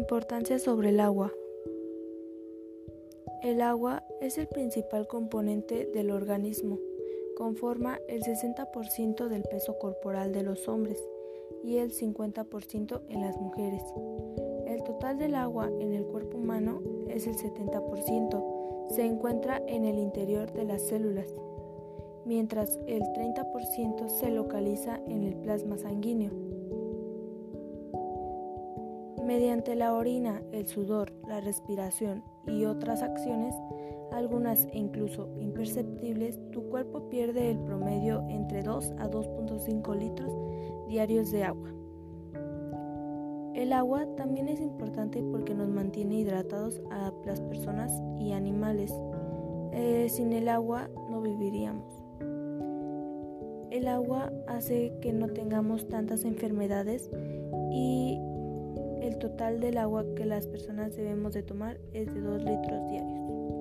Importancia sobre el agua. El agua es el principal componente del organismo. Conforma el 60% del peso corporal de los hombres y el 50% en las mujeres. El total del agua en el cuerpo humano es el 70%. Se encuentra en el interior de las células, mientras el 30% se localiza en el plasma sanguíneo. Mediante la orina, el sudor, la respiración y otras acciones, algunas incluso imperceptibles, tu cuerpo pierde el promedio entre 2 a 2.5 litros diarios de agua. El agua también es importante porque nos mantiene hidratados a las personas y animales. Eh, sin el agua no viviríamos. El agua hace que no tengamos tantas enfermedades y el total del agua que las personas debemos de tomar es de 2 litros diarios.